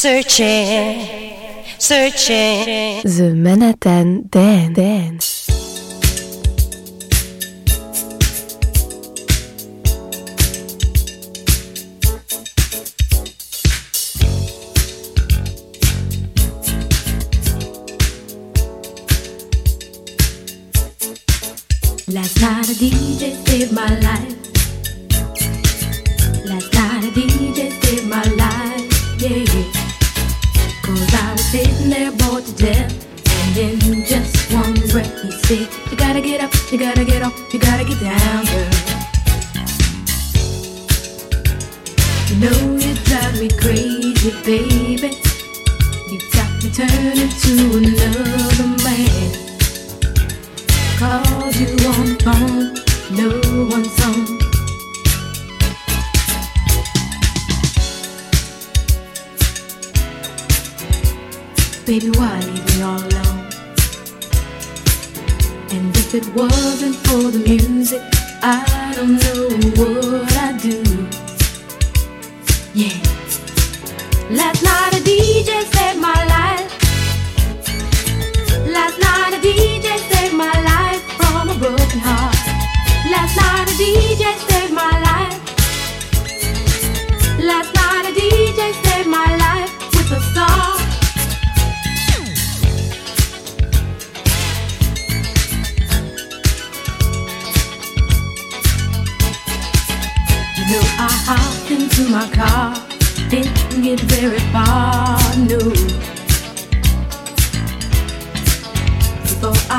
Searching, searching. The Manhattan Dance.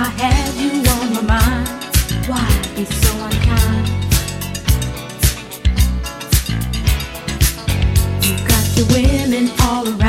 I had you on my mind, why be so unkind? You got your women all around,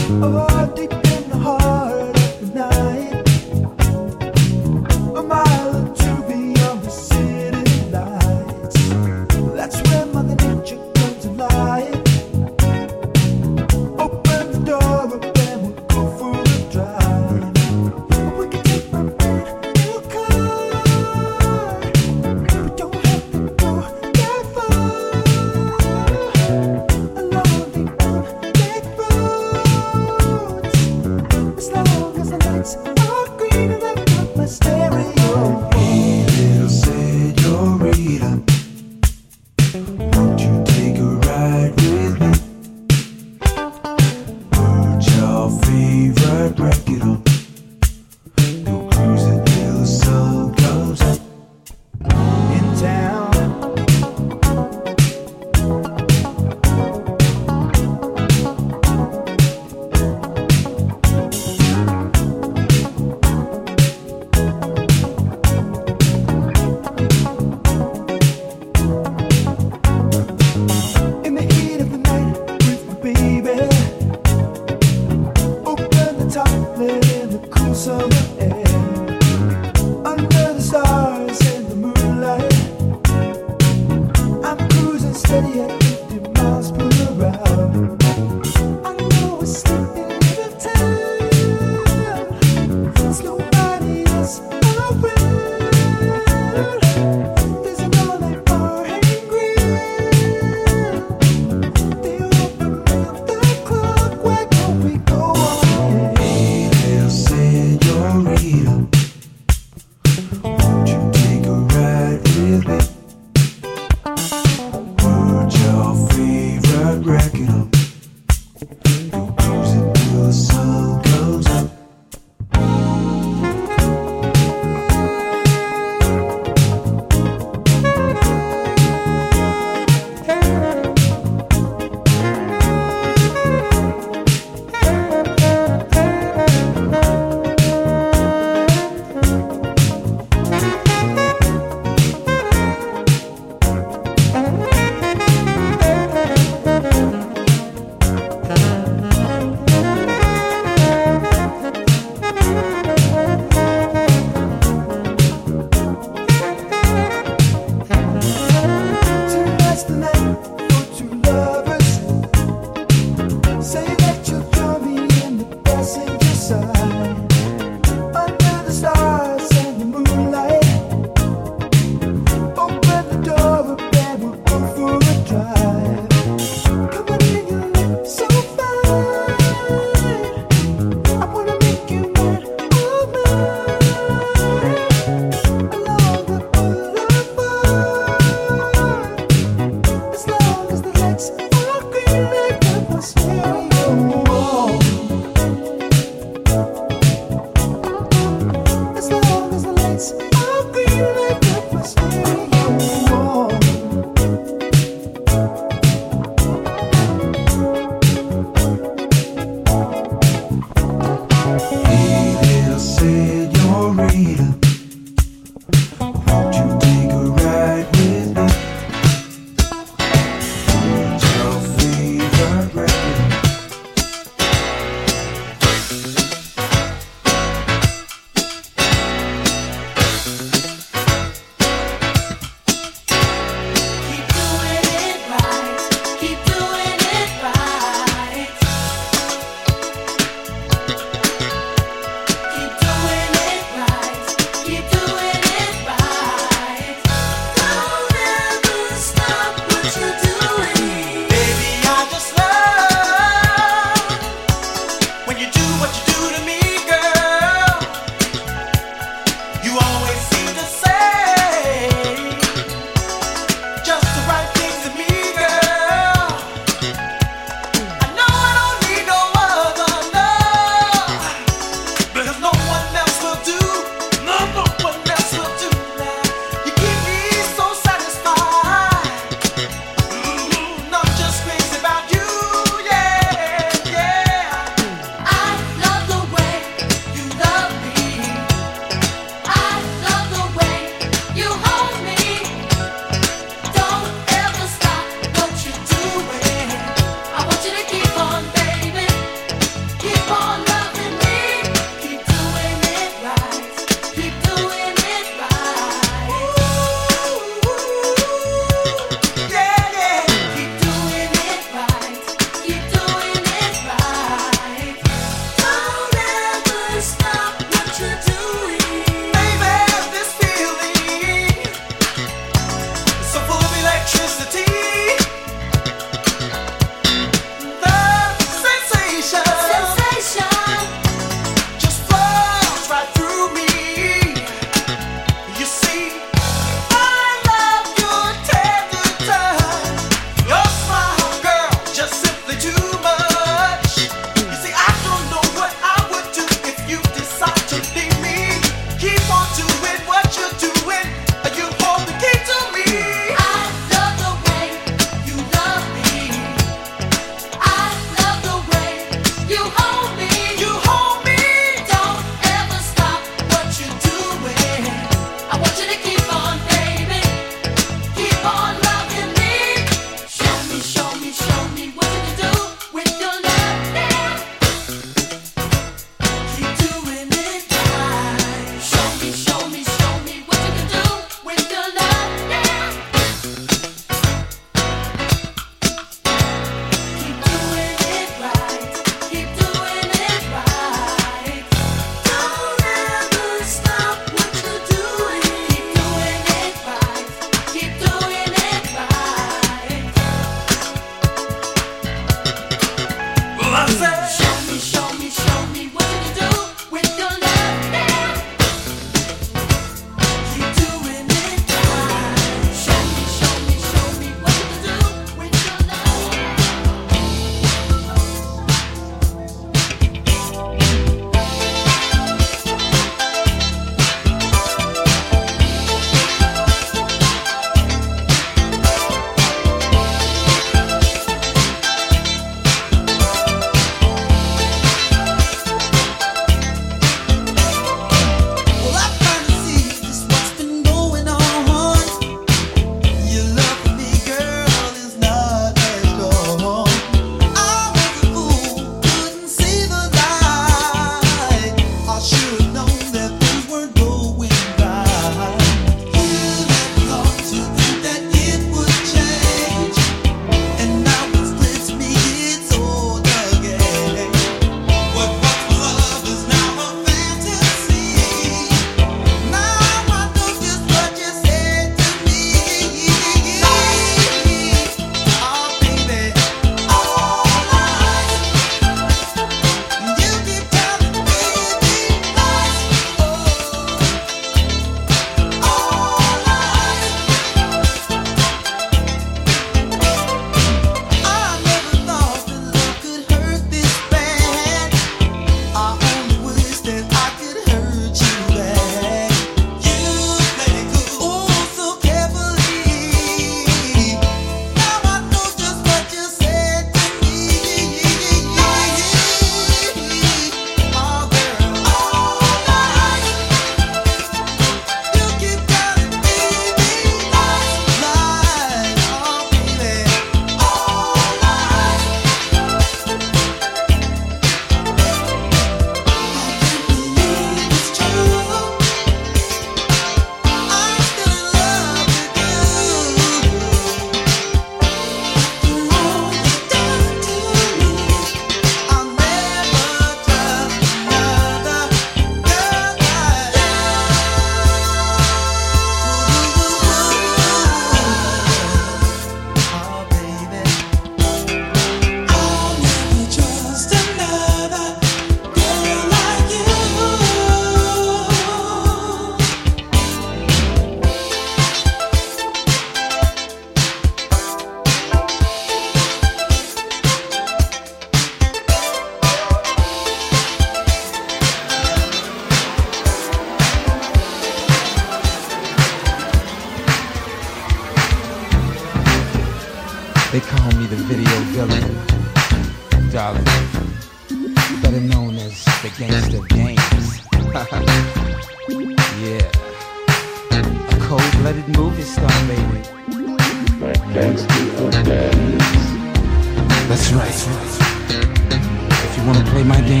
Play my game,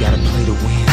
gotta play to win.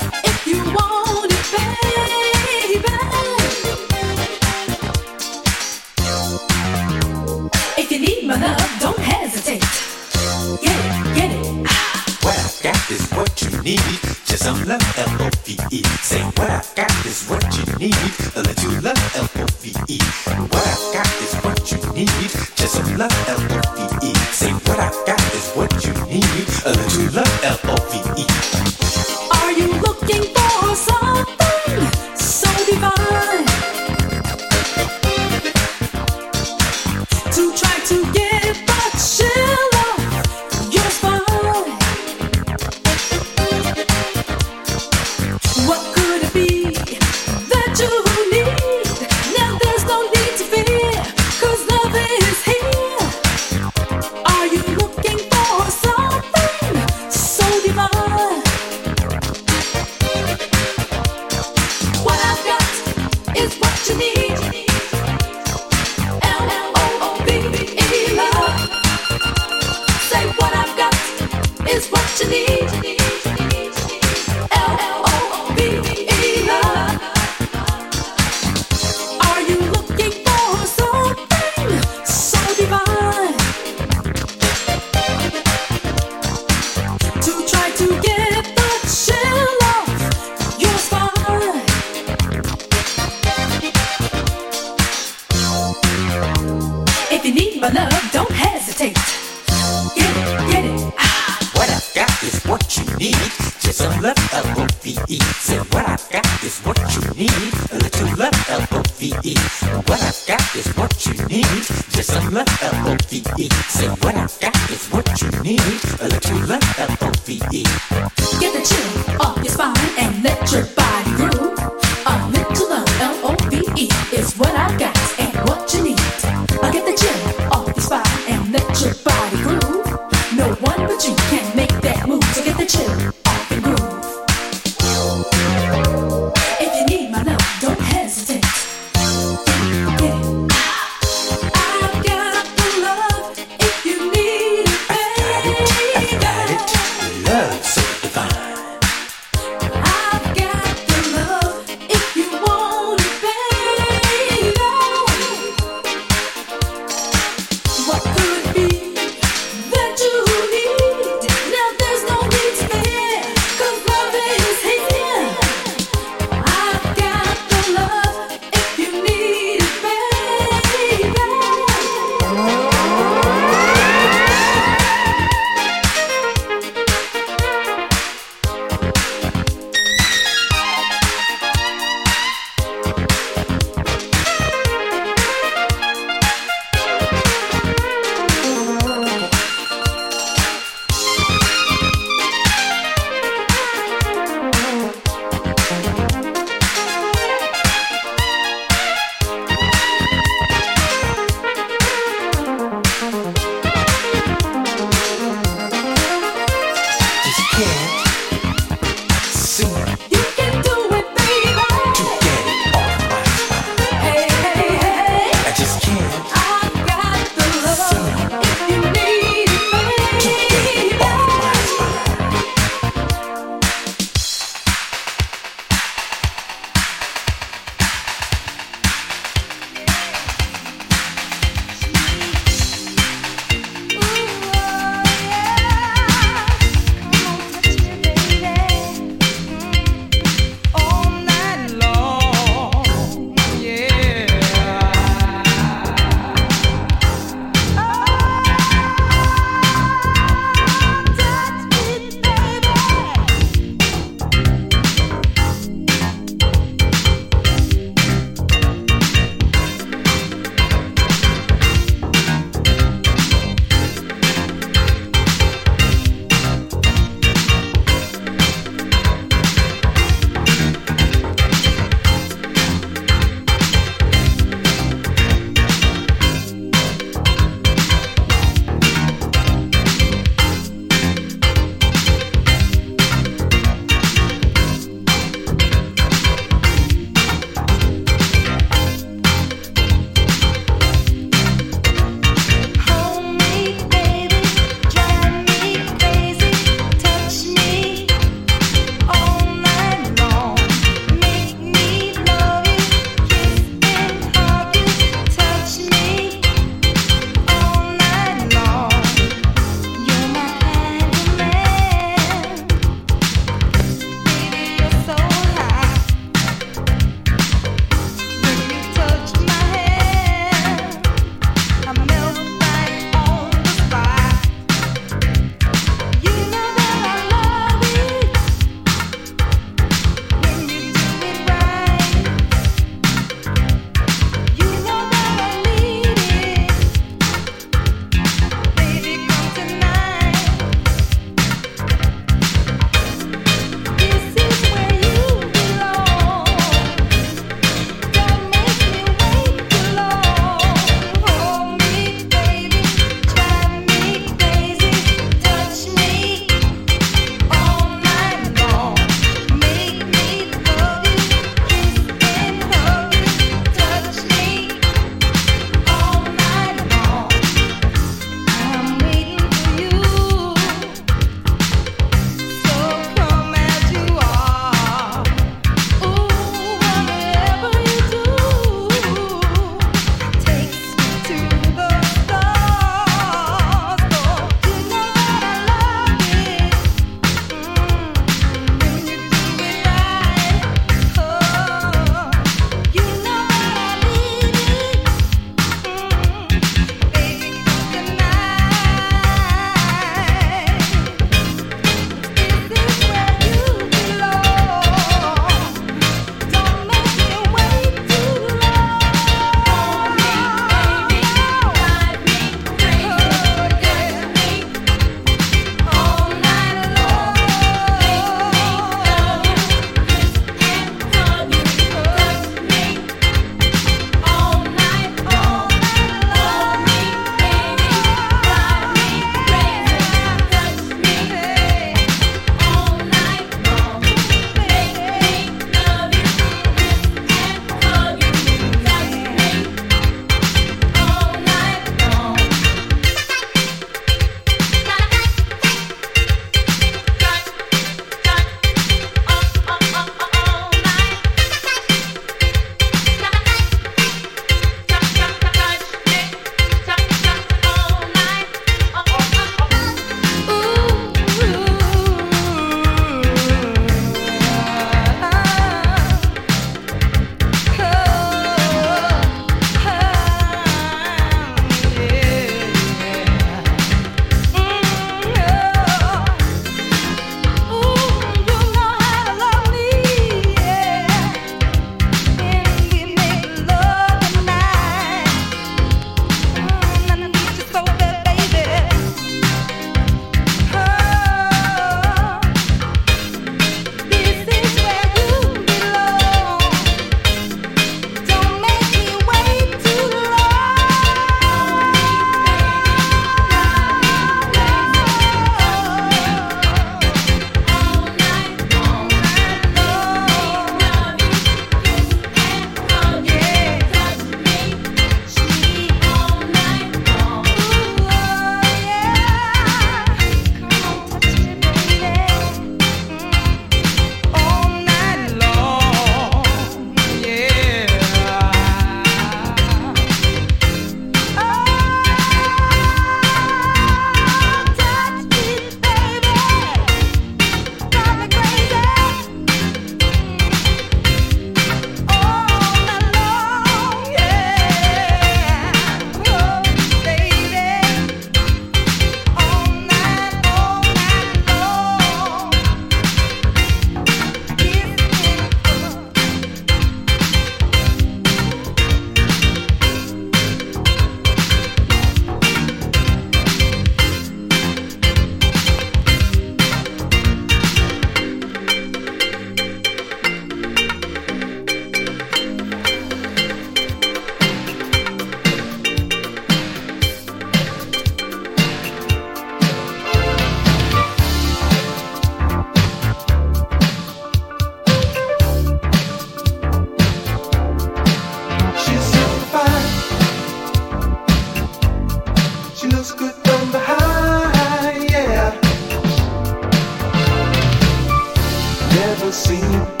unseen.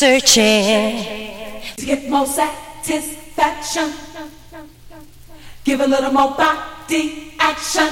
Searching. to get more satisfaction. Give a little more body action.